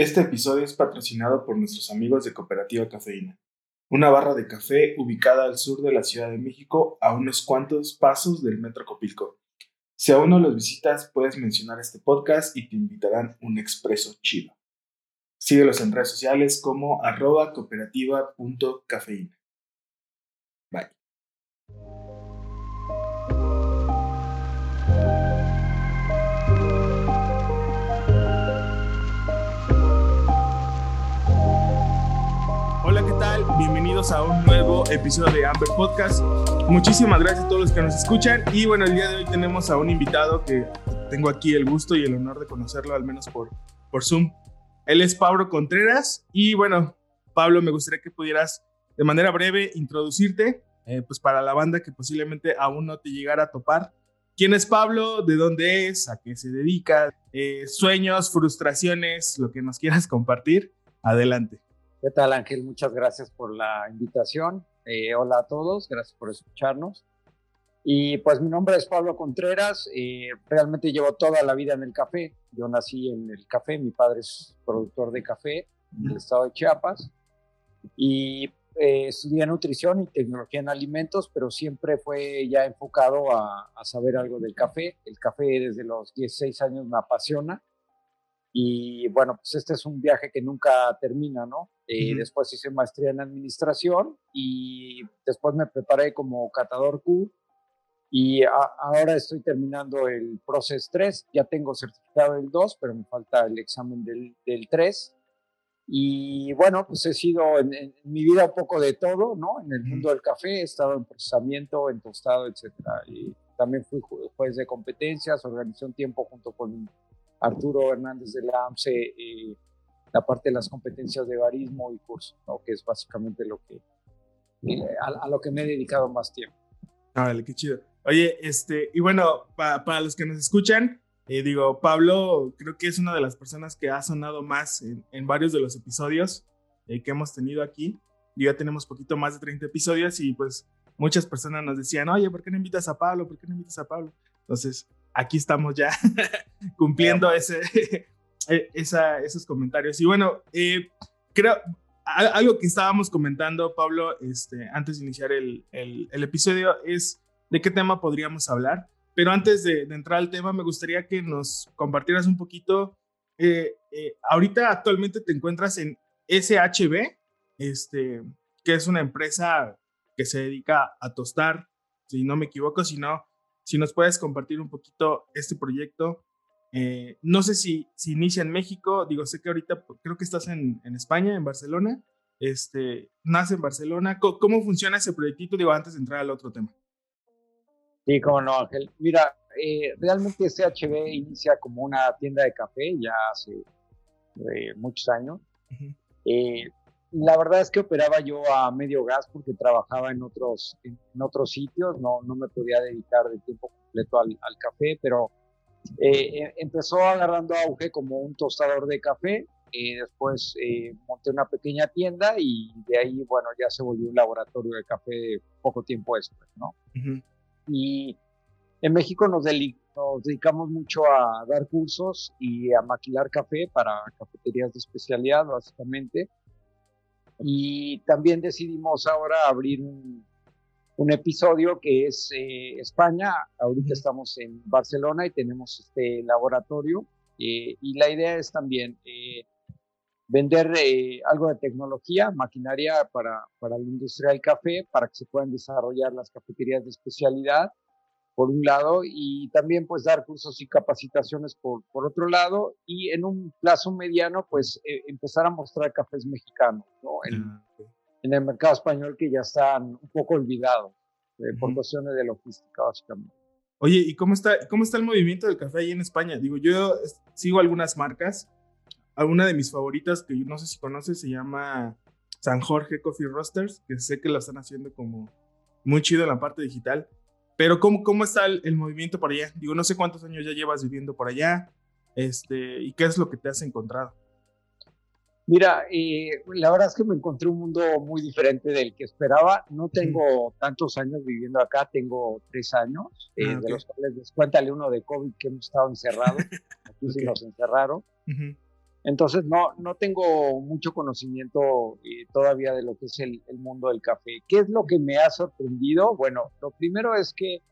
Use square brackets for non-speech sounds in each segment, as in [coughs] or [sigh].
Este episodio es patrocinado por nuestros amigos de Cooperativa Cafeína, una barra de café ubicada al sur de la Ciudad de México a unos cuantos pasos del Metro Copilco. Si aún no los visitas, puedes mencionar este podcast y te invitarán un expreso chido. Síguelos en redes sociales como arroba cooperativa.cafeína. Bye. Bienvenidos a un nuevo episodio de Amber Podcast. Muchísimas gracias a todos los que nos escuchan. Y bueno, el día de hoy tenemos a un invitado que tengo aquí el gusto y el honor de conocerlo, al menos por, por Zoom. Él es Pablo Contreras. Y bueno, Pablo, me gustaría que pudieras de manera breve introducirte, eh, pues para la banda que posiblemente aún no te llegara a topar. ¿Quién es Pablo? ¿De dónde es? ¿A qué se dedica? Eh, sueños, frustraciones, lo que nos quieras compartir. Adelante. ¿Qué tal Ángel? Muchas gracias por la invitación. Eh, hola a todos, gracias por escucharnos. Y pues mi nombre es Pablo Contreras, eh, realmente llevo toda la vida en el café. Yo nací en el café, mi padre es productor de café en el estado de Chiapas y eh, estudié nutrición y tecnología en alimentos, pero siempre fue ya enfocado a, a saber algo del café. El café desde los 16 años me apasiona y bueno, pues este es un viaje que nunca termina, ¿no? Eh, después hice maestría en administración y después me preparé como catador Q y ahora estoy terminando el Process 3. Ya tengo certificado del 2, pero me falta el examen del, del 3. Y bueno, pues he sido en, mi vida un poco de todo, ¿no? En el mundo del café he estado en procesamiento, en tostado, etcétera. Y también fui juez de competencias, organizé un tiempo junto con Arturo Hernández de la AMSE eh, la parte de las competencias de barismo y curso, que es básicamente lo que, eh, a, lo que me he dedicado más tiempo. Ah, vale, qué chido. Oye, este, y bueno, para los que nos escuchan, eh, digo, Pablo creo que es una de las personas que ha sonado más en, varios de los episodios que hemos tenido aquí. ya tenemos poquito más de 30 episodios y pues muchas personas nos decían, oye, ¿por qué no invitas a Pablo? ¿Por qué no invitas a Pablo? Entonces, aquí estamos ya [laughs] cumpliendo ese, [laughs] e, esos comentarios. Y bueno, eh, creo, algo que estábamos comentando, Pablo, este, antes de iniciar el, el, episodio, es de qué tema podríamos hablar. Pero antes de, entrar al tema, me gustaría que nos compartieras un poquito. Eh, eh, ahorita actualmente te encuentras en SHB, este, que es una empresa que se dedica a tostar, si no me equivoco, si no, si nos puedes compartir un poquito este proyecto. Eh, no sé si, si inicia en México, digo, sé que ahorita creo que estás en, en España, en Barcelona, este, nace en Barcelona. ¿Cómo, funciona ese proyectito? Digo, antes de entrar al otro tema. Sí, cómo no, Ángel. Mira, eh, realmente CHB inicia como una tienda de café ya hace eh, muchos años la verdad es que operaba yo a medio gas porque trabajaba en otros, en, otros sitios, no, no me podía dedicar de tiempo completo al, al café, pero eh, eh, empezó agarrando auge como un tostador de café, y después eh, monté una pequeña tienda y de ahí, bueno, ya se volvió un laboratorio de café poco tiempo después, ¿no? Y en México nos, nos dedicamos mucho a dar cursos y a maquilar café para cafeterías de especialidad, básicamente y también decidimos ahora abrir un, episodio que es eh, España. Ahorita estamos en Barcelona y tenemos este laboratorio. Eh, y la idea es también eh, vender algo de tecnología, maquinaria para, para la industria del café, para que se puedan desarrollar las cafeterías de especialidad por un lado, y también pues dar cursos y capacitaciones por, por otro lado, y en un plazo mediano pues eh, empezar a mostrar cafés mexicanos, ¿no? En, ah, en, el mercado español que ya están un poco olvidados eh, por cuestiones de logística básicamente. Oye, ¿y cómo está, cómo está el movimiento del café ahí en España? Digo, yo sigo algunas marcas, alguna de mis favoritas que yo no sé si conoces se llama San Jorge Coffee Roasters, que sé que la están haciendo como muy chido en la parte digital. Pero ¿cómo, cómo está el, movimiento por allá? Digo, no sé cuántos años ya llevas viviendo por allá este, y qué es lo que te has encontrado. Mira, eh, la verdad es que me encontré un mundo muy diferente del que esperaba. No tengo tantos años viviendo acá, tengo tres años, eh, ah, de los cuales descuéntale uno de COVID que hemos estado encerrados. Aquí sí nos encerraron. Entonces no, no tengo mucho conocimiento eh, todavía de lo que es el, mundo del café. ¿Qué es lo que me ha sorprendido? Bueno, lo primero es que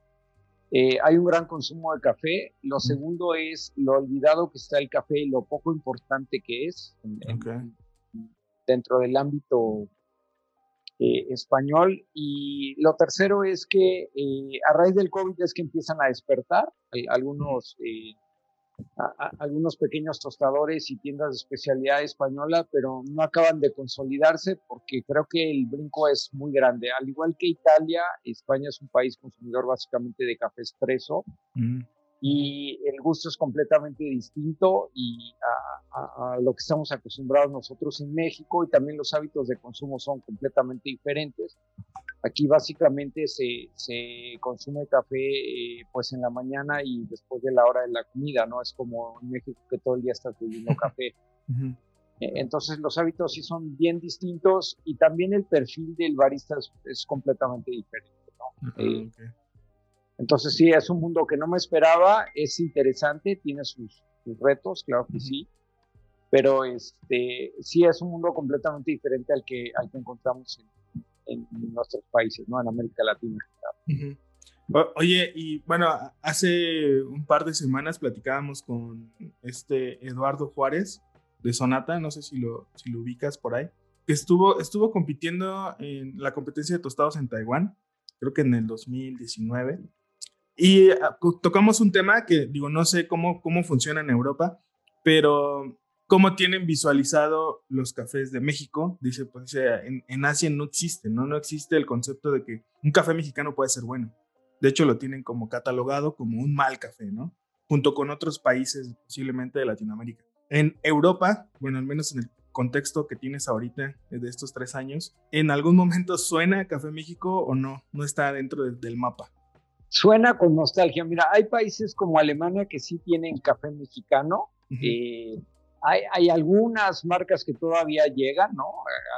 eh, hay un gran consumo de café. Lo segundo es lo olvidado que está el café y lo poco importante que es dentro del ámbito eh, español. Y lo tercero es que a raíz del COVID es que empiezan a despertar algunos algunos pequeños tostadores y tiendas de especialidad española, pero no acaban de consolidarse porque creo que el brinco es muy grande. Al igual que Italia, España es un país consumidor básicamente de café expreso y el gusto es completamente distinto y a, lo que estamos acostumbrados nosotros en México y también los hábitos de consumo son completamente diferentes. Aquí básicamente se, se consume café eh, pues en la mañana y después de la hora de la comida, ¿no? Es como en México que todo el día estás bebiendo café. [laughs] E, entonces los hábitos sí son bien distintos y también el perfil del barista es, completamente diferente, ¿no? Eh, entonces sí, es un mundo que no me esperaba, es interesante, tiene sus, retos, claro que sí, pero este, sí es un mundo completamente diferente al que, al que encontramos en, en, nuestros países, ¿no? En América Latina. Oye, y bueno, hace un par de semanas platicábamos con este Eduardo Juárez de Sonata, no sé si lo, si lo ubicas por ahí, que estuvo, estuvo compitiendo en la competencia de tostados en Taiwán, creo que en el 2019. Y ah, tocamos un tema que, digo, no sé cómo, cómo funciona en Europa, pero cómo tienen visualizado los cafés de México. Dice, pues en, en, Asia no existe, ¿no? No existe el concepto de que un café mexicano puede ser bueno. De hecho, lo tienen como catalogado como un mal café, ¿no? Junto con otros países posiblemente de Latinoamérica. En Europa, bueno, al menos en el contexto que tienes ahorita de estos tres años, ¿en algún momento suena Café México o no? No está dentro del mapa. Suena con nostalgia. Mira, hay países como Alemania que sí tienen café mexicano. Hay, algunas marcas que todavía llegan, ¿no?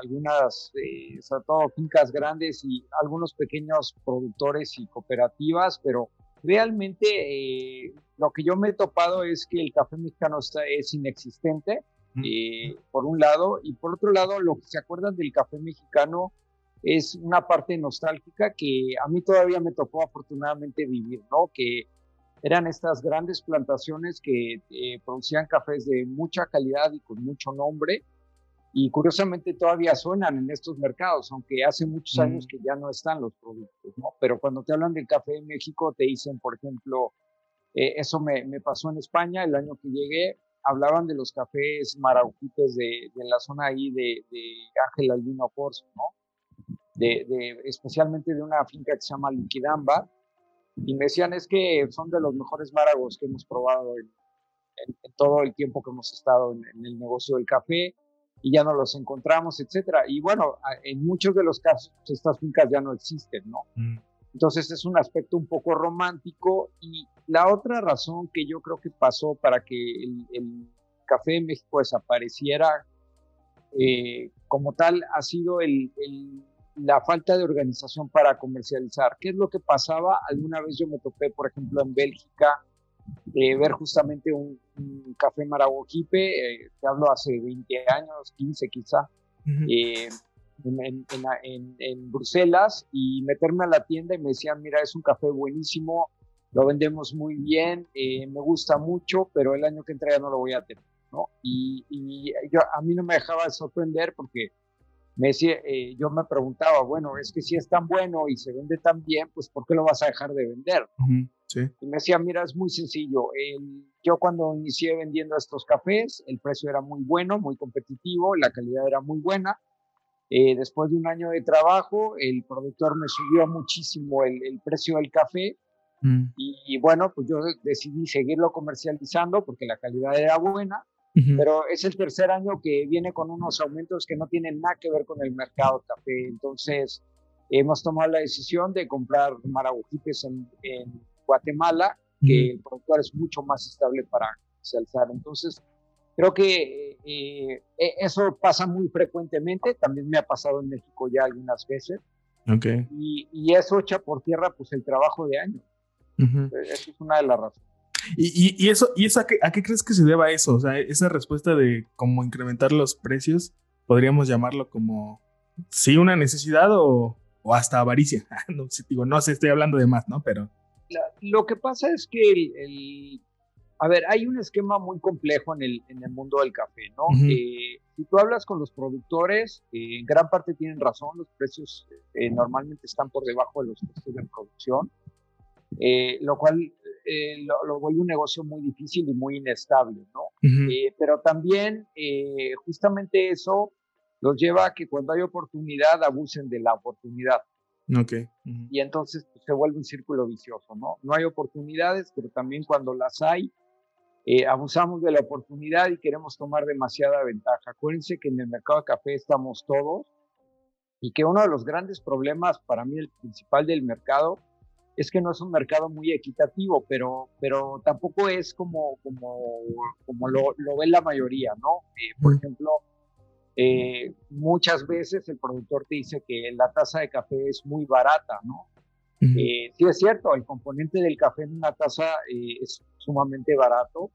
Algunas, eh, sobre todo fincas grandes y algunos pequeños productores y cooperativas, pero realmente eh, lo que yo me he topado es que el café mexicano está, es inexistente, eh, por un lado, y por otro lado, lo que se acuerdan del café mexicano es una parte nostálgica que a mí todavía me tocó afortunadamente vivir, ¿no? Que eran estas grandes plantaciones que eh, producían cafés de mucha calidad y con mucho nombre. Y curiosamente todavía suenan en estos mercados, aunque hace muchos años que ya no están los productos, ¿no? Pero cuando te hablan del café en México, te dicen, por ejemplo, eh, eso me, me, pasó en España el año que llegué, hablaban de los cafés marauquites de, de la zona ahí de, de Ángel Albino Corso, ¿no? De, de, especialmente de una finca que se llama Liquidamba, y me decían es que son de los mejores máragos que hemos probado en, todo el tiempo que hemos estado en, el negocio del café y ya no los encontramos, etcétera. Y bueno, en muchos de los casos pues, estas fincas ya no existen, ¿no? Mm. Entonces es un aspecto un poco romántico y la otra razón que yo creo que pasó para que el, café en México desapareciera eh, como tal ha sido el, la falta de organización para comercializar. ¿Qué es lo que pasaba? Alguna vez yo me topé, por ejemplo, en Bélgica, eh, ver justamente un, café Maragogipe, eh, te hablo hace 20 años, 15 quizá, eh, en, Bruselas, y meterme a la tienda y me decían, mira, es un café buenísimo, lo vendemos muy bien, me gusta mucho, pero el año que entra ya no lo voy a tener. ¿no? Y, y yo, a mí no me dejaba de sorprender porque me decía, eh, yo me preguntaba, bueno, es que si es tan bueno y se vende tan bien, pues ¿por qué lo vas a dejar de vender? Y me decía, mira, es muy sencillo. yo cuando inicié vendiendo estos cafés, el precio era muy bueno, muy competitivo, la calidad era muy buena. Eh, después de un año de trabajo, el productor me subió muchísimo el, precio del café. Mm. y, bueno, pues yo decidí seguirlo comercializando porque la calidad era buena pero es el tercer año que viene con unos aumentos que no tienen nada que ver con el mercado café. Entonces, hemos tomado la decisión de comprar marabujipes en, en Guatemala, que el productor es mucho más estable para comercializar. Entonces, creo que eh, e, eso pasa muy frecuentemente. También me ha pasado en México ya algunas veces. Y, y, eso echa por tierra pues el trabajo de años. Esa es una de las razones. ¿Y, eso, y eso a, qué, a, qué, crees que se deba eso? O sea, esa respuesta de cómo incrementar los precios, podríamos llamarlo como, sí, una necesidad o, o hasta avaricia. [laughs] no, digo, no sé, estoy hablando de más, ¿no? Pero... lo que pasa es que el, a ver, hay un esquema muy complejo en el, en el mundo del café, ¿no? Eh, si tú hablas con los productores, eh, en gran parte tienen razón, los precios eh, normalmente están por debajo de los costos de producción, lo cual lo, vuelve un negocio muy difícil y muy inestable, ¿no? pero también justamente eso los lleva a que cuando hay oportunidad abusen de la oportunidad. Okay. Y entonces pues, se vuelve un círculo vicioso, ¿no? No hay oportunidades, pero también cuando las hay, eh, abusamos de la oportunidad y queremos tomar demasiada ventaja. Acuérdense que en el mercado de café estamos todos y que uno de los grandes problemas, para mí el principal del mercado, es que no es un mercado muy equitativo, pero, pero tampoco es como, como, como lo, lo ve la mayoría, ¿no? Eh, por ejemplo, eh, muchas veces el productor te dice que la taza de café es muy barata, ¿no? Eh, sí es cierto, el componente del café en una taza es sumamente barato,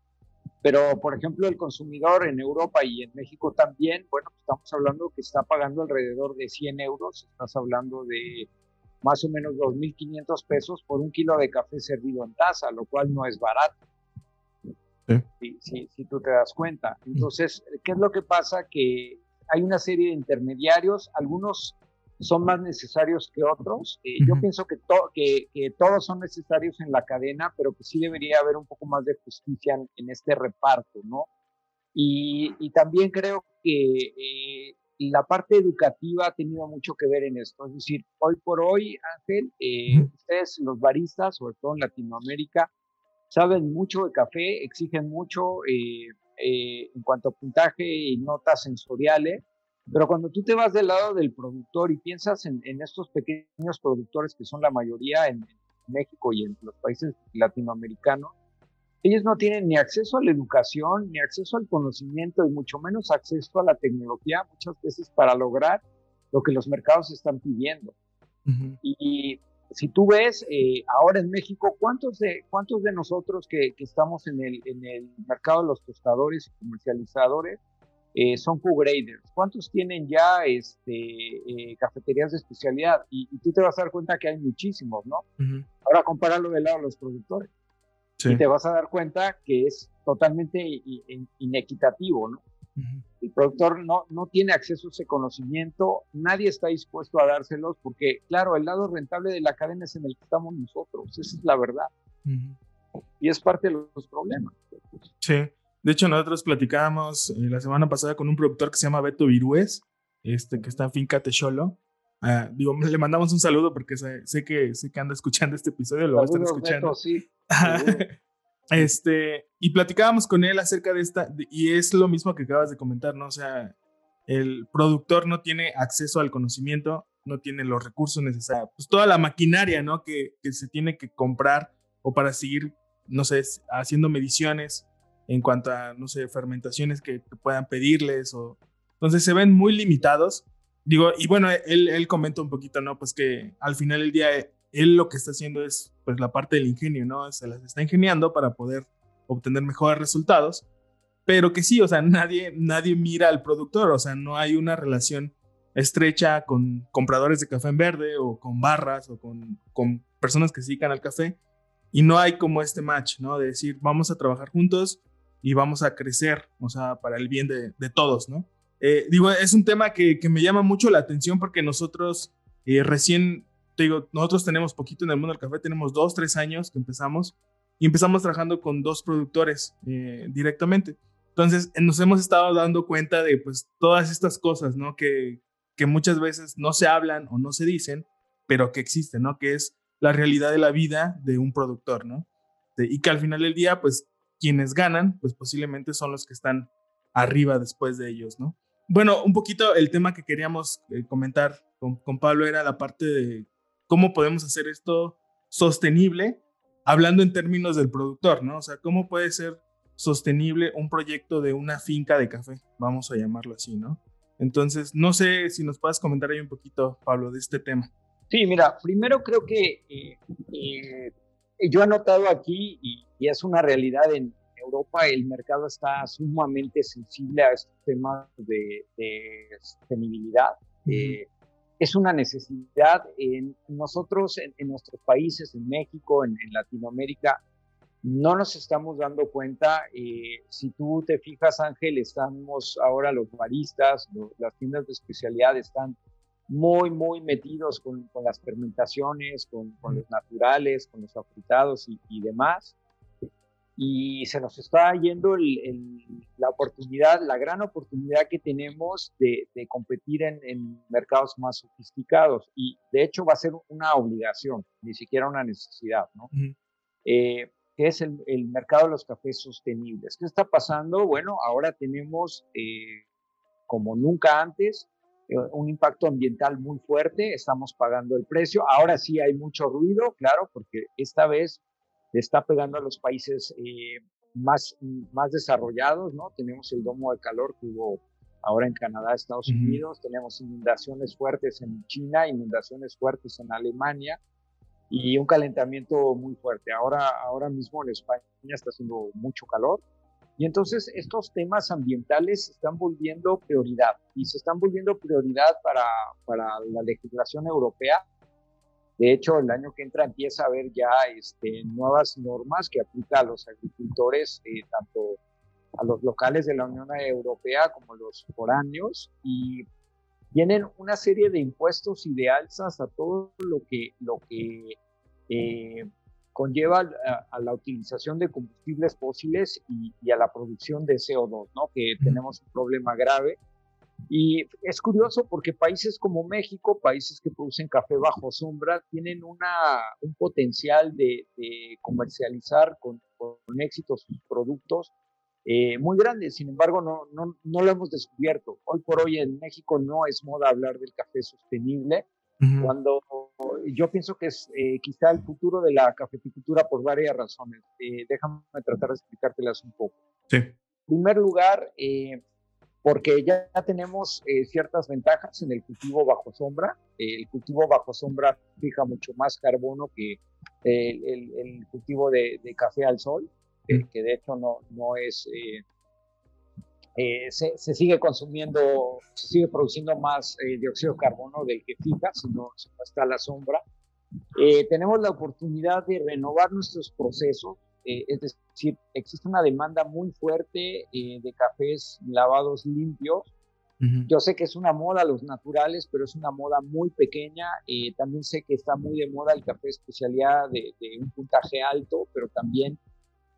pero por ejemplo el consumidor en Europa y en México también, bueno, estamos hablando que está pagando alrededor de 100 euros, estás hablando de más o menos 2.500 pesos por un kilo de café servido en taza, lo cual no es barato. Sí. Si, si, tú te das cuenta. Entonces, ¿qué es lo que pasa? Que hay una serie de intermediarios, algunos son más necesarios que otros. Eh, yo pienso que, que, todos son necesarios en la cadena, pero que sí debería haber un poco más de justicia en, este reparto, ¿no? Y, también creo que eh, la parte educativa ha tenido mucho que ver en esto. Es decir, hoy por hoy, Ángel, eh, ustedes, los baristas, sobre todo en Latinoamérica, saben mucho de café, exigen mucho eh, en cuanto a puntaje y notas sensoriales, pero cuando tú te vas del lado del productor y piensas en, estos pequeños productores que son la mayoría en, México y en los países latinoamericanos, ellos no tienen ni acceso a la educación, ni acceso al conocimiento, y mucho menos acceso a la tecnología muchas veces para lograr lo que los mercados están pidiendo. Y si tú ves eh, ahora en México, ¿cuántos de, cuántos de nosotros que, estamos en el, en el, mercado de los tostadores y comercializadores eh, son co-graders? ¿Cuántos tienen ya este, eh, cafeterías de especialidad? Y, tú te vas a dar cuenta que hay muchísimos, ¿no? Ahora compáralo del lado de los productores. Y te vas a dar cuenta que es totalmente inequitativo, ¿no? El productor no, no tiene acceso a ese conocimiento, nadie está dispuesto a dárselos porque, claro, el lado rentable de la cadena es en el que estamos nosotros, esa es la verdad. Y es parte de los problemas. Sí, de hecho nosotros platicábamos eh, la semana pasada con un productor que se llama Beto Virués, este, que está en Finca Techolo. Uh, digo, le mandamos un saludo porque sé, que, sé que anda escuchando este episodio, lo va a estar escuchando. Beto, sí. [laughs] Este, y platicábamos con él acerca de esta, y es lo mismo que acabas de comentar, ¿no? O sea, el productor no tiene acceso al conocimiento, no tiene los recursos necesarios, pues toda la maquinaria, ¿no? Que, que se tiene que comprar o para seguir, no sé, haciendo mediciones en cuanto a, no sé, fermentaciones que, puedan pedirles o... Entonces se ven muy limitados. Digo, y bueno, él, él comenta un poquito, ¿no? Pues que al final del día él lo que está haciendo es pues la parte del ingenio, ¿no? Se las está ingeniando para poder obtener mejores resultados, pero que sí, o sea, nadie, nadie mira al productor, o sea, no hay una relación estrecha con compradores de café en verde o con barras o con, con personas que se dedican al café y no hay como este match, ¿no? De decir, vamos a trabajar juntos y vamos a crecer, o sea, para el bien de, de todos, ¿no? Eh, digo, es un tema que, que, me llama mucho la atención porque nosotros eh, recién te digo, nosotros tenemos poquito en el mundo del café, tenemos dos, tres años que empezamos y empezamos trabajando con dos productores eh, directamente. Entonces, nos hemos estado dando cuenta de pues todas estas cosas, ¿no? Que, que muchas veces no se hablan o no se dicen, pero que existen, ¿no? Que es la realidad de la vida de un productor, ¿no? y que al final del día, pues quienes ganan, pues posiblemente son los que están arriba después de ellos, ¿no? Bueno, un poquito el tema que queríamos eh, comentar con, con, Pablo era la parte de cómo podemos hacer esto sostenible, hablando en términos del productor, ¿no? O sea, cómo puede ser sostenible un proyecto de una finca de café, vamos a llamarlo así, ¿no? Entonces, no sé si nos puedes comentar ahí un poquito, Pablo, de este tema. Sí, mira, primero creo que eh, eh, yo he notado aquí, y, es una realidad en Europa, el mercado está sumamente sensible a estos temas de, sostenibilidad. Eh, es una necesidad en nosotros, en, nuestros países, en México, en, Latinoamérica, no nos estamos dando cuenta. Eh, si tú te fijas, Ángel, estamos ahora los baristas, las tiendas de especialidad están muy, muy metidos con, las fermentaciones, con, los naturales, con los afrutados y, demás. Y se nos está yendo la oportunidad, la gran oportunidad que tenemos de, competir en, mercados más sofisticados. Y de hecho va a ser una obligación, ni siquiera una necesidad, ¿no? Eh, que es el, mercado de los cafés sostenibles. ¿Qué está pasando? Bueno, ahora tenemos, eh, como nunca antes, eh, un impacto ambiental muy fuerte, estamos pagando el precio. Ahora sí hay mucho ruido, claro, porque esta vez le está pegando a los países eh, más, más desarrollados, ¿no? Tenemos el domo de calor que hubo ahora en Canadá, Estados Unidos, tenemos inundaciones fuertes en China, inundaciones fuertes en Alemania y un calentamiento muy fuerte. Ahora, ahora mismo en España está haciendo mucho calor y entonces estos temas ambientales se están volviendo prioridad y se están volviendo prioridad para, para la legislación europea. De hecho, el año que entra empieza a haber ya este, nuevas normas que aplican a los agricultores, eh, tanto a los locales de la Unión Europea como los foráneos, y tienen una serie de impuestos y de alzas a todo lo que, lo que eh, conlleva a, la utilización de combustibles fósiles y, a la producción de CO2, ¿no? Que tenemos un problema grave. Y es curioso porque países como México, países que producen café bajo sombra, tienen una, un potencial de, comercializar con, éxito sus productos eh, muy grande. Sin embargo, no, no, no lo hemos descubierto. Hoy por hoy en México no es moda hablar del café sostenible cuando yo pienso que es eh, quizá el futuro de la cafeticultura por varias razones. Eh, déjame tratar de explicártelas un poco. Sí. En primer lugar, eh, porque ya tenemos ciertas ventajas en el cultivo bajo sombra. el cultivo bajo sombra fija mucho más carbono que el, el, cultivo de, de, café al sol, que de hecho no, no es eh, se, sigue consumiendo, se sigue produciendo más eh, dióxido de carbono del que fija, si no, está a la sombra. Eh, tenemos la oportunidad de renovar nuestros procesos, es decir, existe una demanda muy fuerte de cafés lavados limpios. Yo sé que es una moda los naturales, pero es una moda muy pequeña. también sé que está muy de moda el café especialidad de, de un puntaje alto, pero también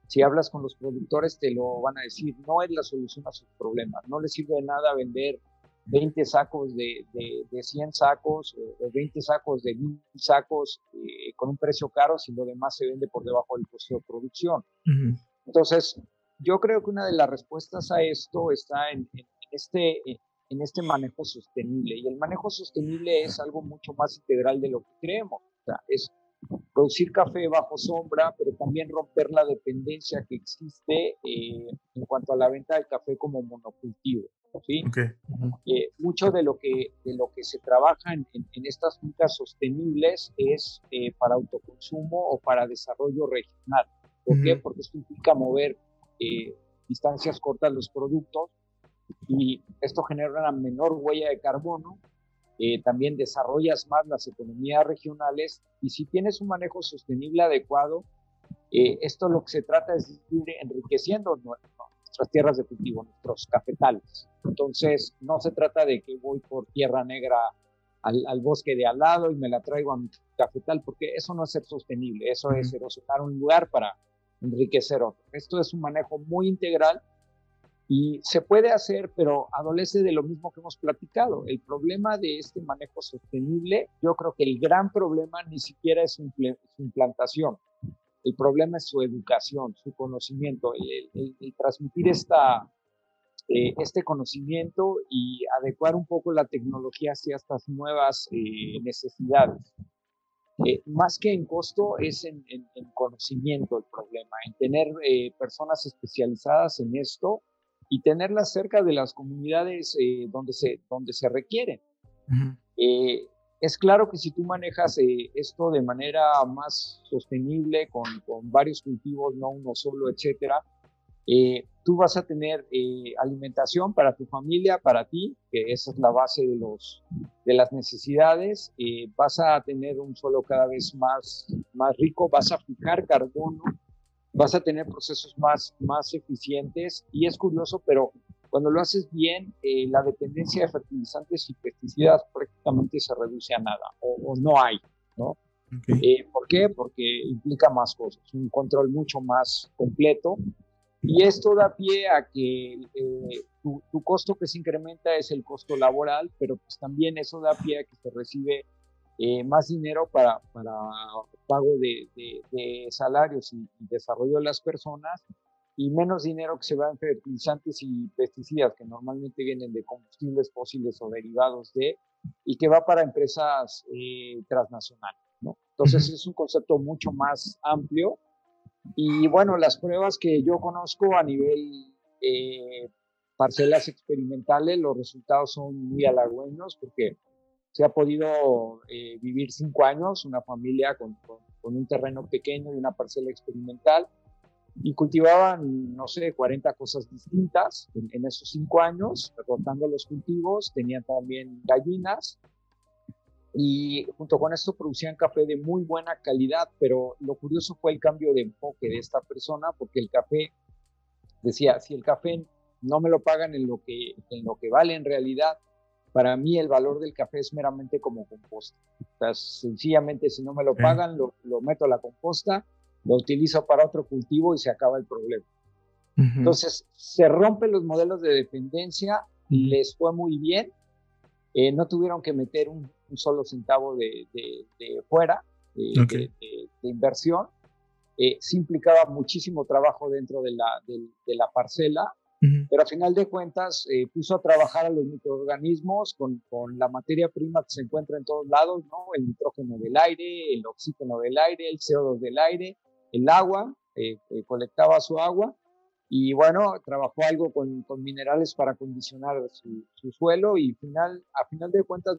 si hablas con los productores te lo van a decir, no es la solución a sus problemas, no les sirve de nada vender 20 sacos de, de, 100 sacos o 20 sacos de 1000 sacos eh, con un precio caro si lo demás se vende por debajo del costo de producción. Entonces, yo creo que una de las respuestas a esto está en, este, en este manejo sostenible y el manejo sostenible es algo mucho más integral de lo que creemos. O sea, es producir café bajo sombra, pero también romper la dependencia que existe eh, en cuanto a la venta del café como monocultivo. ¿Sí? Eh, mucho de lo que, de lo que se trabaja en, estas fincas sostenibles es eh, para autoconsumo o para desarrollo regional. ¿Por qué? Porque esto implica mover distancias cortas los productos y esto genera una menor huella de carbono eh, también desarrollas más las economías regionales y si tienes un manejo sostenible adecuado, eh, esto lo que se trata es de ir enriqueciendo nuestras tierras de cultivo, nuestros cafetales. Entonces, no se trata de que voy por tierra negra al, bosque de al lado y me la traigo a mi cafetal, porque eso no es ser sostenible, eso es erosionar un lugar para enriquecer otro. Esto es un manejo muy integral y se puede hacer, pero adolece de lo mismo que hemos platicado. El problema de este manejo sostenible, yo creo que el gran problema ni siquiera es su, implantación. El problema es su educación, su conocimiento, el, transmitir esta, eh, este conocimiento y adecuar un poco la tecnología hacia estas nuevas eh, necesidades. Eh, más que en costo, es en, conocimiento el problema, en tener personas especializadas en esto y tenerlas cerca de las comunidades donde, se, donde se requieren. Eh, es claro que si tú manejas eh, esto de manera más sostenible, con, con, varios cultivos, no uno solo, etcétera, eh, tú vas a tener eh, alimentación para tu familia, para ti, que esa es la base de, los, de las necesidades, vas a tener un suelo cada vez más, más rico, vas a fijar carbono, vas a tener procesos más, más eficientes y es curioso, pero cuando lo haces bien, eh, la dependencia de fertilizantes y pesticidas prácticamente se reduce a nada o, no hay, ¿no? Eh, ¿Por qué? Porque implica más cosas, un control mucho más completo y esto da pie a que eh, tu, costo que se incrementa es el costo laboral, pero pues también eso da pie a que se recibe más dinero para, para pago de, de, salarios y, y desarrollo de las personas y menos dinero que se va en fertilizantes y pesticidas que normalmente vienen de combustibles fósiles o derivados de y que va para empresas eh, transnacionales. ¿no? Entonces es un concepto mucho más amplio y bueno, las pruebas que yo conozco a nivel eh, parcelas experimentales, los resultados son muy halagüeños porque se ha podido eh, vivir cinco años, una familia con, con un terreno pequeño y una parcela experimental y cultivaban, no sé, 40 cosas distintas en, esos cinco años, rotando los cultivos, tenían también gallinas y junto con esto producían café de muy buena calidad, pero lo curioso fue el cambio de enfoque de esta persona, porque el café, decía, si el café no me lo pagan en lo que, en lo que vale en realidad, para mí el valor del café es meramente como composta. O sea, sencillamente si no me lo pagan, lo, lo meto a la composta lo utilizo para otro cultivo y se acaba el problema. Entonces, se rompen los modelos de dependencia, les fue muy bien, eh, no tuvieron que meter un, solo centavo de, fuera, de, inversión, eh, sí implicaba muchísimo trabajo dentro de la, de, la parcela, pero a final de cuentas eh, puso a trabajar a los microorganismos con, con, la materia prima que se encuentra en todos lados, ¿no? el nitrógeno del aire, el oxígeno del aire, el CO2 del aire, el agua, eh, eh, colectaba su agua y bueno, trabajó algo con, minerales para condicionar su, suelo y final, a final de cuentas,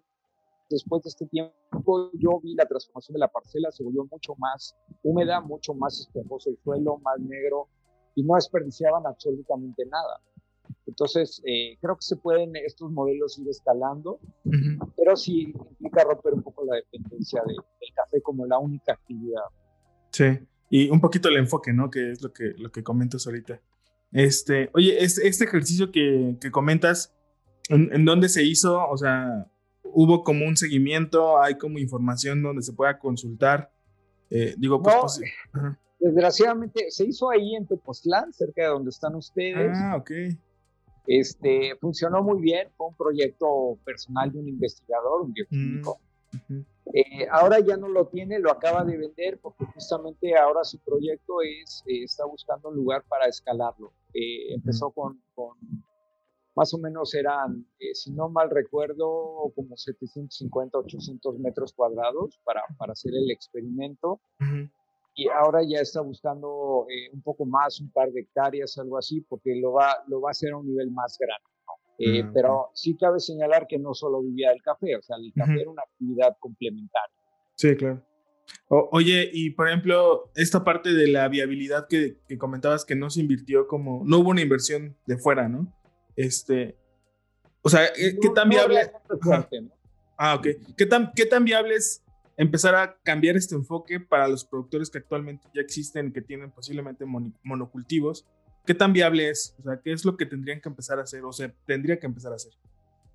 después de este tiempo, yo vi la transformación de la parcela, se volvió mucho más húmeda, mucho más esponjoso el suelo, más negro y no desperdiciaban absolutamente nada. Entonces, eh, creo que se pueden estos modelos ir escalando, pero sí implica romper un poco la dependencia del café como la única actividad. Sí. Y un poquito el enfoque, ¿no? Que es lo que, lo que comentas ahorita. Este, oye, este, este ejercicio que, que comentas, ¿en, dónde se hizo? O sea, ¿hubo como un seguimiento? ¿Hay como información donde se pueda consultar? Eh, digo, pues... pues desgraciadamente, se hizo ahí en Tepoztlán, cerca de donde están ustedes. Ah, ok. Este, funcionó muy bien, fue un proyecto personal de un investigador, un bioquímico. Mm, eh, ahora ya no lo tiene, lo acaba de vender porque justamente ahora su proyecto es, eh, está buscando un lugar para escalarlo. Eh, empezó con, más o menos eran, si no mal recuerdo, como 750, 800 metros cuadrados para, para hacer el experimento. Y ahora ya está buscando un poco más, un par de hectáreas, algo así, porque lo va, lo va a hacer a un nivel más grande. Eh, mm, pero sí cabe señalar que no solo vivía del café, o sea, el café era una actividad complementaria. Sí, claro. oye, y por ejemplo, esta parte de la viabilidad que, que, comentabas que no se invirtió como, no hubo una inversión de fuera, ¿no? Este, o sea, eh, ¿qué tan viable? Ah, ok. ¿Qué tan, ¿Qué tan viable es empezar a cambiar este enfoque para los productores que actualmente ya existen, que tienen posiblemente monocultivos? ¿Qué tan viable es? O sea, ¿qué es lo que tendrían que empezar a hacer o se tendría que empezar a hacer?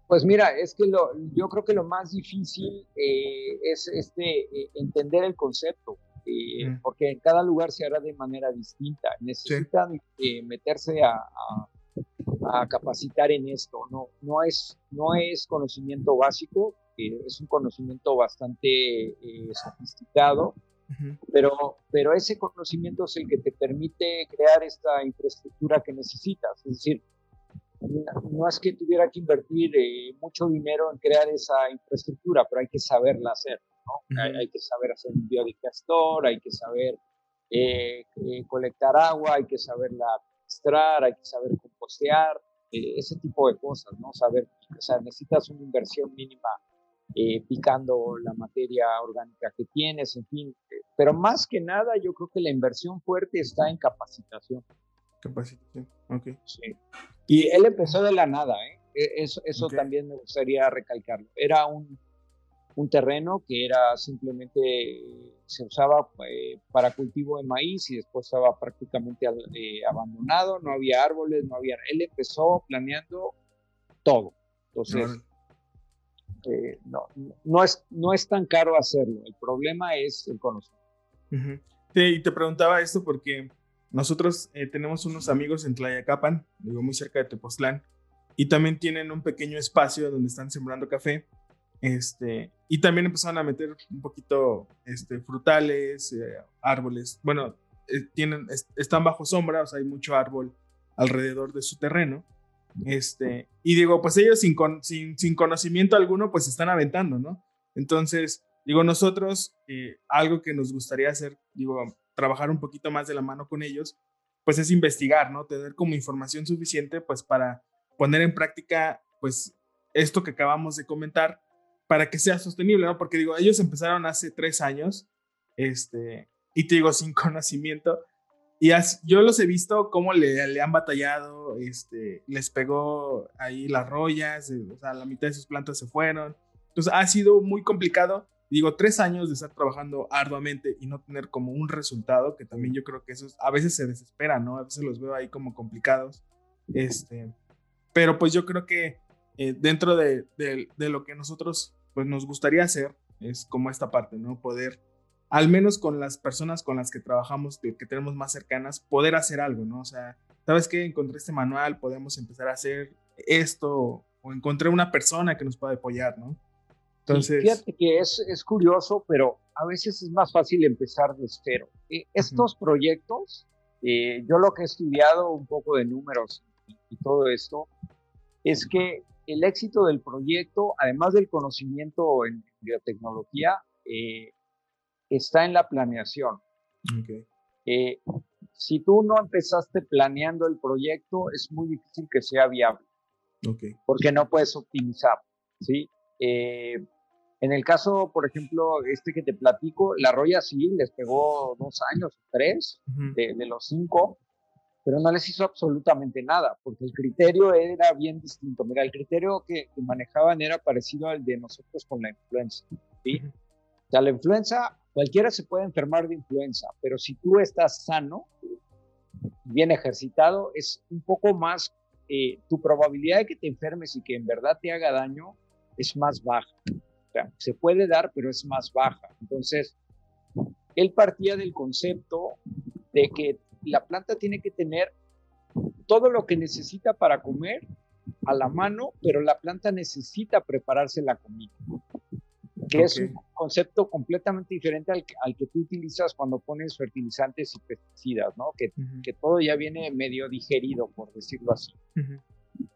Pues mira, es que lo, yo creo que lo más difícil eh, es este, eh, entender el concepto, eh, mm. porque en cada lugar se hará de manera distinta. Necesitan meterse a, a, capacitar en esto. No, no, es, no es conocimiento básico, es un conocimiento bastante sofisticado pero, pero ese conocimiento es el que te permite crear esta infraestructura que necesitas. Es decir, no es que tuviera que invertir eh, mucho dinero en crear esa infraestructura, pero hay que saberla hacer. ¿no? hay, que saber hacer un biodigestor, hay que saber eh, eh, colectar agua, hay que saberla administrar, hay que saber compostear, ese tipo de cosas, ¿no? Saber, o sea, necesitas una inversión mínima eh, picando la materia orgánica que tienes, en fin. Pero más que nada, yo creo que la inversión fuerte está en capacitación. Capacitación, ok. Sí. Y él empezó de la nada, ¿eh? E, eso, eso también me gustaría recalcarlo. Era un, un terreno que era simplemente, se usaba eh, para cultivo de maíz y después estaba prácticamente eh, abandonado, no había árboles, no había... Él empezó planeando todo. Entonces, eh, no, no, es, no es tan caro hacerlo, el problema es el conocimiento. y te preguntaba esto porque nosotros tenemos unos amigos en Tlayacapan, digo muy cerca de Tepoztlán, y también tienen un pequeño espacio donde están sembrando café este, y también empezaron a meter un poquito este, frutales, eh, árboles. Bueno, eh, tienen, están bajo sombra, o sea, hay mucho árbol alrededor de su terreno. Este, y digo, pues ellos sin, sin, sin conocimiento alguno, pues están aventando, ¿no? Entonces, digo, nosotros, eh, algo que nos gustaría hacer, digo, trabajar un poquito más de la mano con ellos, pues es investigar, ¿no? Tener como información suficiente, pues para poner en práctica, pues esto que acabamos de comentar para que sea sostenible, ¿no? Porque digo, ellos empezaron hace tres años, este, y te digo, sin [laughs] conocimiento, y yo los he visto cómo le, le, han batallado, este, les pegó ahí las rollas, eh, o sea, la mitad de sus plantas se fueron. Entonces ha sido muy complicado. Digo, tres años de estar trabajando arduamente y no tener como un resultado, que también yo creo que eso a veces se desespera, ¿no? A veces los veo ahí como complicados. Este, pero pues yo creo que eh, dentro de, de, de, lo que nosotros pues nos gustaría hacer es como esta parte, ¿no? Poder, al menos con las personas con las que trabajamos, que, tenemos más cercanas, poder hacer algo, ¿no? O sea, ¿sabes qué? Encontré este manual, podemos empezar a hacer esto, o encontré una persona que nos pueda apoyar, ¿no? Entonces... fíjate que es, es curioso, pero a veces es más fácil empezar de cero. Eh, estos proyectos, eh, yo lo que he estudiado un poco de números y todo esto, es que el éxito del proyecto, además del conocimiento en biotecnología, eh, está en la planeación. Eh, si tú no empezaste planeando el proyecto, es muy difícil que sea viable. Porque no puedes optimizar. ¿sí? Eh, en el caso, por ejemplo, este que te platico, la Roya sí les pegó dos años, tres de, de, los cinco, pero no les hizo absolutamente nada, porque el criterio era bien distinto. Mira, el criterio que, manejaban era parecido al de nosotros con la influenza. ¿sí? O sea, la influenza, cualquiera se puede enfermar de influenza, pero si tú estás sano, bien ejercitado, es un poco más, eh, tu probabilidad de que te enfermes y que en verdad te haga daño es más baja. O sea, se puede dar, pero es más baja. Entonces, él partía del concepto de que la planta tiene que tener todo lo que necesita para comer a la mano, pero la planta necesita prepararse la comida, que es un concepto completamente diferente al que, al que, tú utilizas cuando pones fertilizantes y pesticidas, ¿no? Que, que todo ya viene medio digerido, por decirlo así.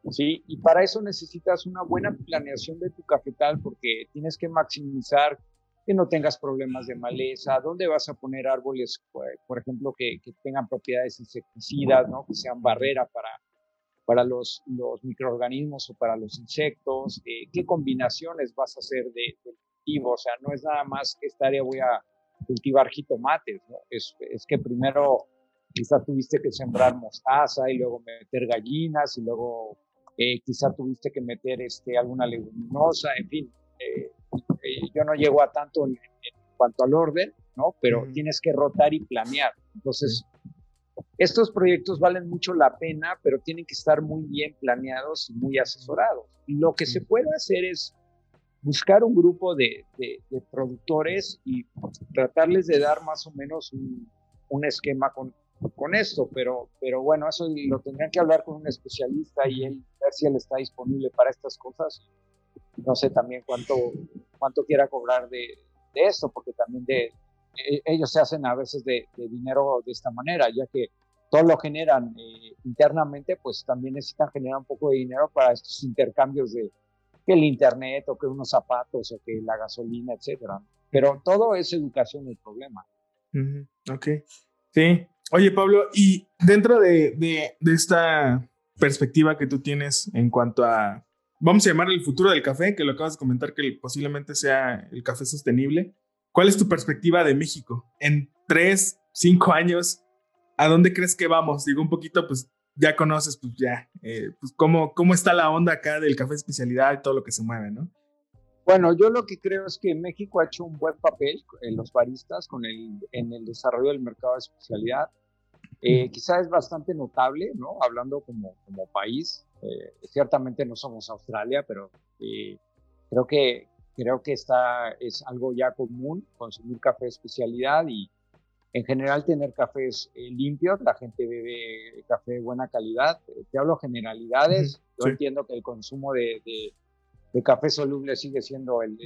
Sí, y para eso necesitas una buena planeación de tu cafetal porque tienes que maximizar que no tengas problemas de maleza, dónde vas a poner árboles, por ejemplo, que, tengan propiedades insecticidas, ¿no? que sean barrera para, para los, los microorganismos o para los insectos, eh, qué combinaciones vas a hacer de, cultivo, o sea, no es nada más que esta área voy a cultivar jitomates, ¿no? es, es que primero quizá tuviste que sembrar mostaza y luego meter gallinas y luego eh, quizá tuviste que meter este, alguna leguminosa, en fin, eh, eh, yo no llego a tanto en, cuanto al orden, ¿no? Pero tienes que rotar y planear. Entonces, estos proyectos valen mucho la pena, pero tienen que estar muy bien planeados y muy asesorados. Y lo que se puede hacer es buscar un grupo de, productores y tratarles de dar más o menos un, un esquema con, con esto, pero, pero bueno, eso lo tendrían que hablar con un especialista y él ver si él está disponible para estas cosas. No sé también cuánto, cuánto quiera cobrar de, de esto, porque también de, e, ellos se hacen a veces de, dinero de esta manera, ya que todo lo generan eh, internamente, pues también necesitan generar un poco de dinero para estos intercambios de que el internet o que unos zapatos o que la gasolina, etcétera. Pero todo es educación el problema. Ok, sí. Oye, Pablo, y dentro de, de, de esta perspectiva que tú tienes en cuanto a vamos a llamar el futuro del café, que lo acabas de comentar que posiblemente sea el café sostenible. ¿Cuál es tu perspectiva de México? En tres, cinco años, ¿a dónde crees que vamos? Digo, un poquito, pues ya conoces, pues ya, eh, pues cómo, cómo está la onda acá del café especialidad y todo lo que se mueve, ¿no? Bueno, yo lo que creo es que México ha hecho un buen papel en los baristas con el, en el desarrollo del mercado de especialidad. Eh, quizá es bastante notable, ¿no? Hablando como, como país. Eh, ciertamente no somos Australia, pero eh, creo que creo que está, es algo ya común consumir café de especialidad y en general tener cafés limpios. La gente bebe café de buena calidad. Te hablo generalidades. Yo entiendo que el consumo de de café soluble sigue siendo el,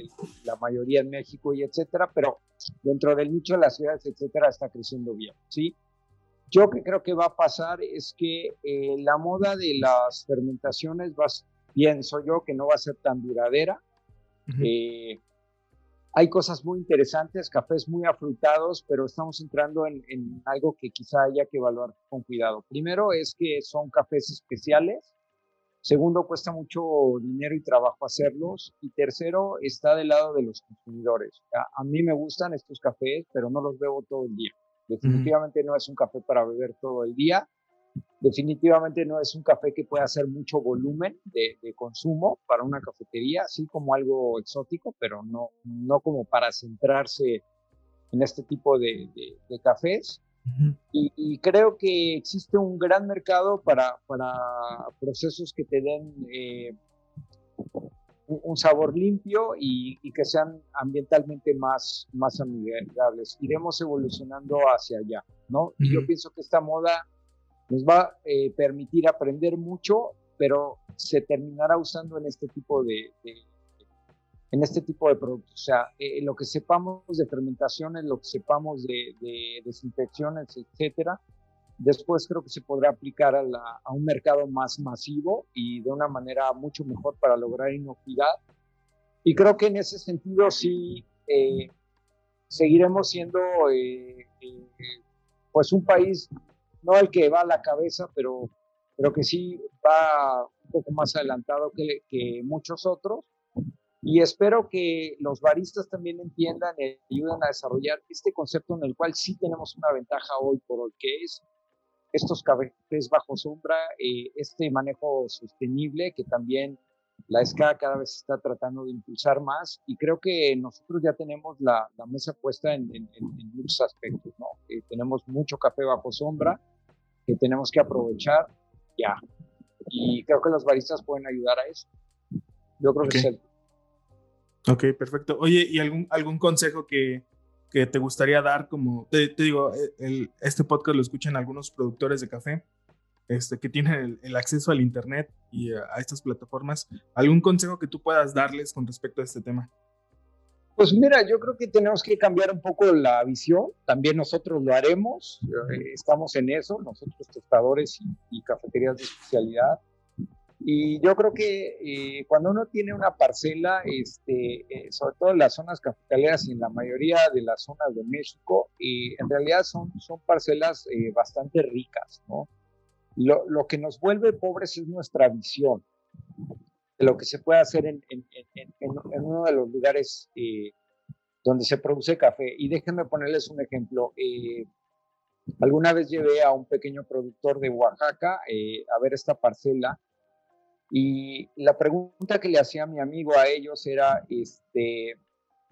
la mayoría en México y etcétera, pero dentro del nicho de las ciudades, etcétera, está creciendo bien, ¿sí? Yo que creo que va a pasar es que eh, la moda de las fermentaciones, va, pienso yo, que no va a ser tan duradera. Eh, hay cosas muy interesantes, cafés muy afrutados, pero estamos entrando en, en algo que quizá haya que evaluar con cuidado. Primero es que son cafés especiales, Segundo, cuesta mucho dinero y trabajo hacerlos. Y tercero, está del lado de los consumidores. A, mí me gustan estos cafés, pero no los bebo todo el día. Definitivamente no es un café para beber todo el día. Definitivamente no es un café que pueda hacer mucho volumen de, consumo para una cafetería, así como algo exótico, pero no, no como para centrarse en este tipo de, de cafés y, creo que existe un gran mercado para, para procesos que te den eh, un sabor limpio y, que sean ambientalmente más, más amigables. Iremos evolucionando hacia allá, ¿no? Y yo pienso que esta moda nos va a eh, permitir aprender mucho, pero se terminará usando en este tipo de, en este tipo de productos. O sea, eh, lo que sepamos de fermentaciones, lo que sepamos de, desinfecciones, etcétera, después creo que se podrá aplicar a, un mercado más masivo y de una manera mucho mejor para lograr inocuidad. Y creo que en ese sentido sí eh, seguiremos siendo eh, pues un país, no el que va a la cabeza, pero, pero que sí va un poco más adelantado que, muchos otros y espero que los baristas también entiendan y ayuden a desarrollar este concepto en el cual sí tenemos una ventaja hoy por hoy, que es estos cafés bajo sombra, eh, este manejo sostenible que también la SCA cada vez está tratando de impulsar más y creo que nosotros ya tenemos la, mesa puesta en, muchos aspectos, ¿no? tenemos mucho café bajo sombra que tenemos que aprovechar ya y creo que los baristas pueden ayudar a eso. Yo creo que es el Ok, perfecto. Oye, ¿y algún, algún consejo que, que te gustaría dar? Como te, digo, eh, el, este podcast lo escuchan algunos productores de café este, que tienen el, acceso al Internet y a, estas plataformas. ¿Algún consejo que tú puedas darles con respecto a este tema? Pues mira, yo creo que tenemos que cambiar un poco la visión. También nosotros lo haremos. Eh, estamos en eso, nosotros tostadores y, y cafeterías de especialidad y yo creo que eh, cuando uno tiene una parcela, este, eh, sobre todo en las zonas cafetaleras y en la mayoría de las zonas de México, eh, en realidad son, son parcelas bastante ricas, ¿no? Lo, lo, que nos vuelve pobres es nuestra visión de lo que se puede hacer en, en, en, en uno de los lugares donde se produce café. Y déjenme ponerles un ejemplo. alguna vez llevé a un pequeño productor de Oaxaca a ver esta parcela y la pregunta que le hacía mi amigo a ellos era, este,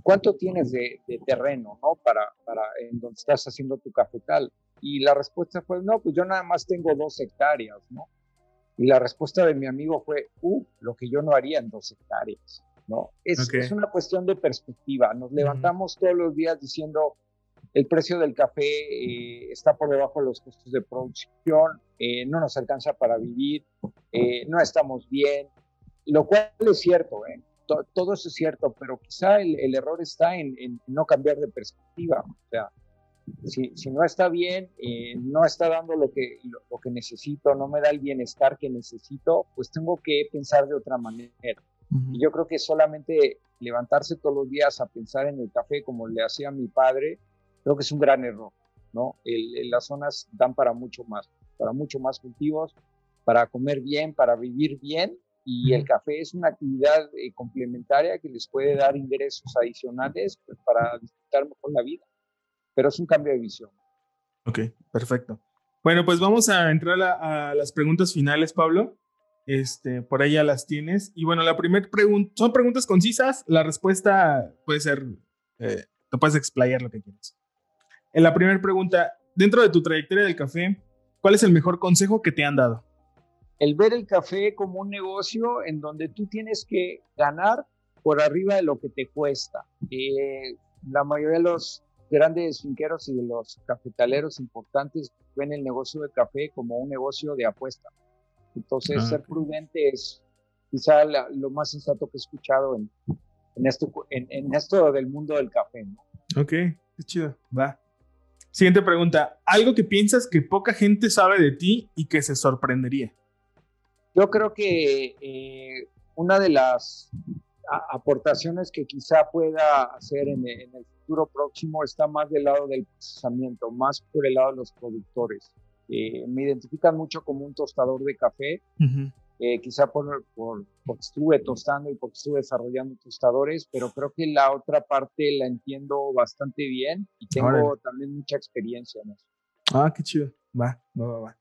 ¿cuánto tienes de, terreno, no? Para, para en donde estás haciendo tu cafetal. Y la respuesta fue, no, pues yo nada más tengo dos hectáreas, ¿no? Y la respuesta de mi amigo fue, uh, lo que yo no haría en dos hectáreas, ¿no? Es, es una cuestión de perspectiva. Nos levantamos todos los días diciendo, el precio del café eh, está por debajo de los costos de producción, eh, no nos alcanza para vivir, eh, no estamos bien, lo cual es cierto, todo eso es cierto, pero quizá el, error está en, no cambiar de perspectiva. O sea, si, si no está bien, no está dando lo que, lo, que necesito, no me da el bienestar que necesito, pues tengo que pensar de otra manera. Y yo creo que solamente levantarse todos los días a pensar en el café como le hacía mi padre, creo que es un gran error, ¿no? las zonas dan para mucho más, para mucho más cultivos, para comer bien, para vivir bien y el café es una actividad eh, complementaria que les puede dar ingresos adicionales pues, para disfrutar mejor la vida. Pero es un cambio de visión. Ok, perfecto. Bueno, pues vamos a entrar a, las preguntas finales, Pablo. Este, por ahí ya las tienes. Y bueno, la primera pregunta, son preguntas concisas. La respuesta puede ser, eh, te puedes explayar lo que quieras. En la primera pregunta, dentro de tu trayectoria del café, ¿cuál es el mejor consejo que te han dado? el ver el café como un negocio en donde tú tienes que ganar por arriba de lo que te cuesta. Eh, la mayoría de los grandes finqueros y de los cafetaleros importantes ven el negocio de café como un negocio de apuesta. Entonces, ah, ser prudente es quizá lo más sensato que he escuchado en, en, esto, en, esto del mundo del café. Ok, qué chido. Va. Siguiente pregunta. Algo que piensas que poca gente sabe de ti y que se sorprendería. Yo creo que eh, una de las aportaciones que quizá pueda hacer en, el futuro próximo está más del lado del procesamiento, más por el lado de los productores. Eh, me identifican mucho como un tostador de café, eh, quizá por, por, porque estuve tostando y porque estuve desarrollando tostadores, pero creo que la otra parte la entiendo bastante bien y tengo también mucha experiencia en eso. Ah, qué chido. Va, va, va, va.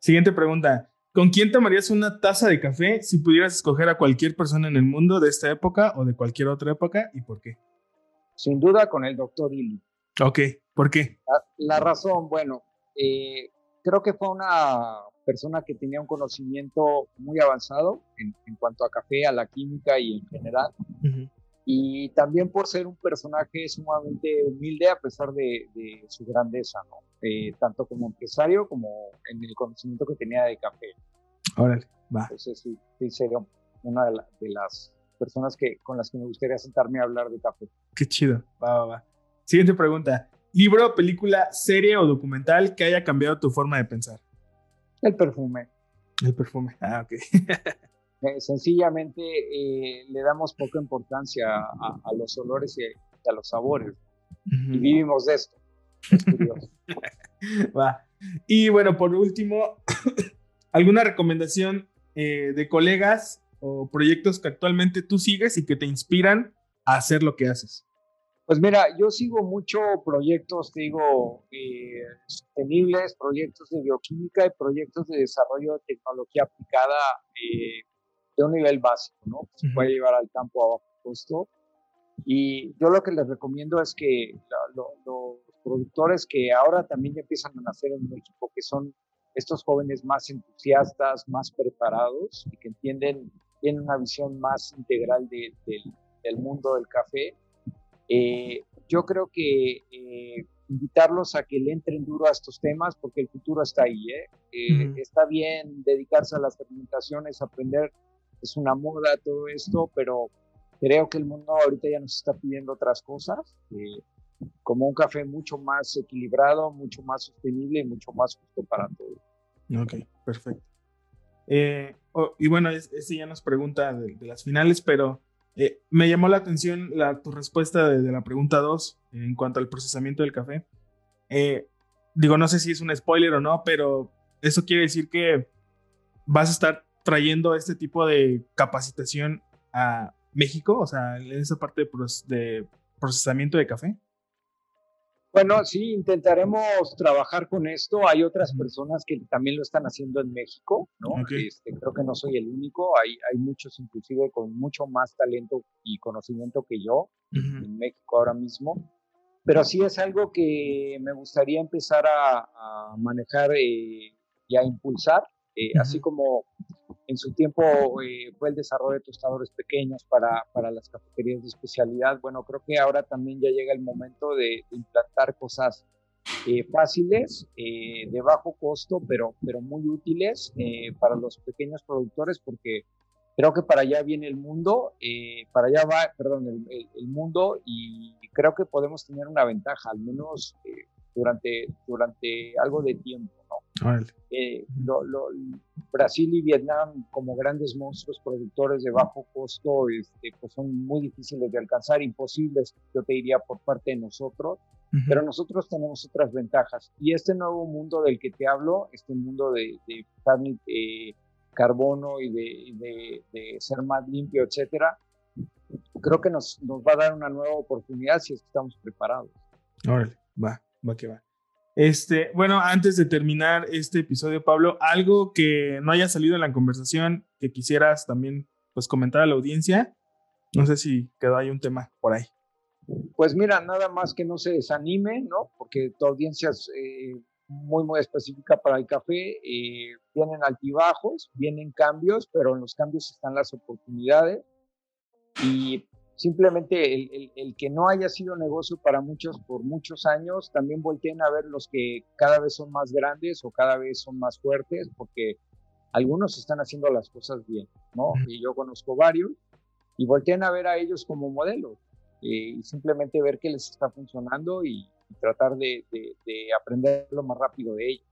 Siguiente pregunta. ¿Con quién tomarías una taza de café si pudieras escoger a cualquier persona en el mundo de esta época o de cualquier otra época y por qué? Sin duda con el doctor Illy. Ok, ¿por qué? La, razón, bueno, eh, creo que fue una persona que tenía un conocimiento muy avanzado en, cuanto a café, a la química y en general. Y también por ser un personaje sumamente humilde a pesar de, de su grandeza, ¿no? Eh, tanto como empresario como en el conocimiento que tenía de café. Órale, va. Entonces sí, sí sería una de, las personas que, con las que me gustaría sentarme a hablar de café. Qué chido, va, va, va. Siguiente pregunta. ¿Libro, película, serie o documental que haya cambiado tu forma de pensar? El perfume. El perfume, ah, ok. Eh, sencillamente eh, le damos poca importancia a, los olores y a, los sabores. Y vivimos de esto. [laughs] Va. Y bueno, por último, [coughs] ¿alguna recomendación eh, de colegas o proyectos que actualmente tú sigues y que te inspiran a hacer lo que haces? Pues mira, yo sigo mucho proyectos, digo, eh, sostenibles, proyectos de bioquímica y proyectos de desarrollo de tecnología aplicada eh, de un nivel básico, ¿no? se puede llevar al campo a bajo costo. Y yo lo que les recomiendo es que lo, productores que ahora también empiezan a nacer en México, que son estos jóvenes más entusiastas, más preparados y que entienden, tienen una visión más integral del mundo del café. Eh, yo creo que eh, invitarlos a que le entren duro a estos temas porque el futuro está ahí. ¿eh? Está bien dedicarse a las fermentaciones, aprender, es una moda todo esto, pero creo que el mundo ahorita ya nos está pidiendo otras cosas como un café mucho más equilibrado, mucho más sostenible y mucho más justo para todos. Ok, perfecto. Eh, oh, y bueno, ese ya nos pregunta de, las finales, pero eh, me llamó la atención la, tu respuesta de, la pregunta 2 en cuanto al procesamiento del café. Eh, digo, no sé si es un spoiler o no, pero eso quiere decir que vas a estar trayendo este tipo de capacitación a México, o sea, en esa parte de, de procesamiento de café. Bueno, sí, intentaremos trabajar con esto. Hay otras personas que también lo están haciendo en México, ¿no? Este, creo que no soy el único. Hay, hay muchos, inclusive, con mucho más talento y conocimiento que yo en México ahora mismo. Pero sí es algo que me gustaría empezar a, manejar eh, y a impulsar, eh, así como en su tiempo eh, fue el desarrollo de tostadores pequeños para, para, las cafeterías de especialidad. Bueno, creo que ahora también ya llega el momento de, implantar cosas eh, fáciles, eh, de bajo costo, pero, pero muy útiles para los pequeños productores, porque creo que para allá viene el mundo, para allá va, perdón, el, el, mundo y creo que podemos tener una ventaja, al menos durante, durante algo de tiempo. ¿no? Eh, Brasil y Vietnam como grandes monstruos productores de bajo costo este, pues son muy difíciles de alcanzar, imposibles, yo te diría, por parte de nosotros, pero nosotros tenemos otras ventajas. Y este nuevo mundo del que te hablo, este mundo de, de, carbono y de, de, ser más limpio, etcétera, creo que nos, nos, va a dar una nueva oportunidad si estamos preparados. Órale, va, va que va. Este, bueno, antes de terminar este episodio, Pablo, algo que no haya salido en la conversación que quisieras también pues comentar a la audiencia. No sé si quedó ahí un tema por ahí. Pues mira, nada más que no se desanime, ¿no? Porque tu audiencia es eh, muy, muy específica para el café. Eh, vienen altibajos, vienen cambios, pero en los cambios están las oportunidades. Y simplemente el, el, que no haya sido negocio para muchos por muchos años, también volteen a ver los que cada vez son más grandes o cada vez son más fuertes, porque algunos están haciendo las cosas bien, ¿no? Y yo conozco varios, y volteen a ver a ellos como modelos, eh, y simplemente ver qué les está funcionando y, tratar de, de, aprender lo más rápido de ellos.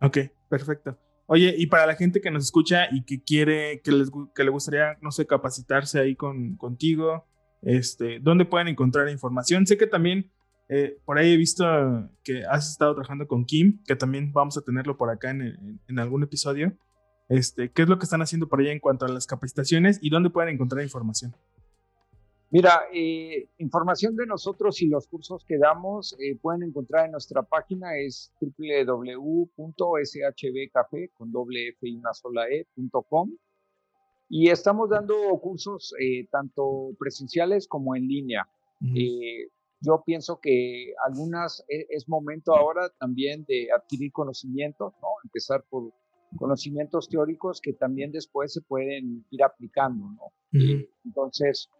Ok, perfecto. Oye, y para la gente que nos escucha y que quiere, que, les, que le gustaría, no sé, capacitarse ahí con, contigo, este, ¿Dónde pueden encontrar información? Sé que también eh, por ahí he visto que has estado trabajando con Kim, que también vamos a tenerlo por acá en, algún episodio. Este, ¿Qué es lo que están haciendo por allá en cuanto a las capacitaciones y dónde pueden encontrar información? Mira, eh, información de nosotros y los cursos que damos eh, pueden encontrar en nuestra página, es www.shbcafé. Y estamos dando cursos eh, tanto presenciales como en línea. Eh, yo pienso que algunas e, es, momento ahora también de adquirir conocimientos, ¿no? Empezar por conocimientos teóricos que también después se pueden ir aplicando, ¿no? Eh, entonces,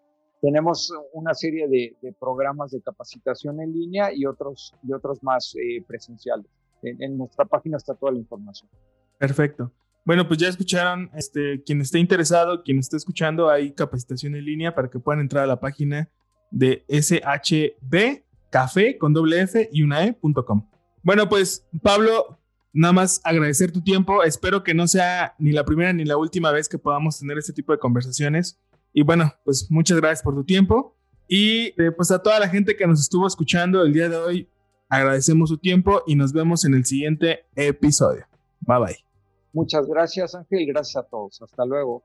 tenemos una serie de, programas de capacitación en línea y otros, y otros más presenciales. en nuestra página está toda la información. Perfecto. Bueno, pues ya escucharon, este, quien esté interesado, quien esté escuchando, hay capacitación en línea para que puedan entrar a la página de SHB Café con doble y una E.com. Bueno, pues Pablo, nada más agradecer tu tiempo. Espero que no sea ni la primera ni la última vez que podamos tener este tipo de conversaciones. Y bueno, pues muchas gracias por tu tiempo. Y eh, pues a toda la gente que nos estuvo escuchando el día de hoy, agradecemos su tiempo y nos vemos en el siguiente episodio. Bye bye. Muchas gracias, Ángel, gracias a todos. Hasta luego.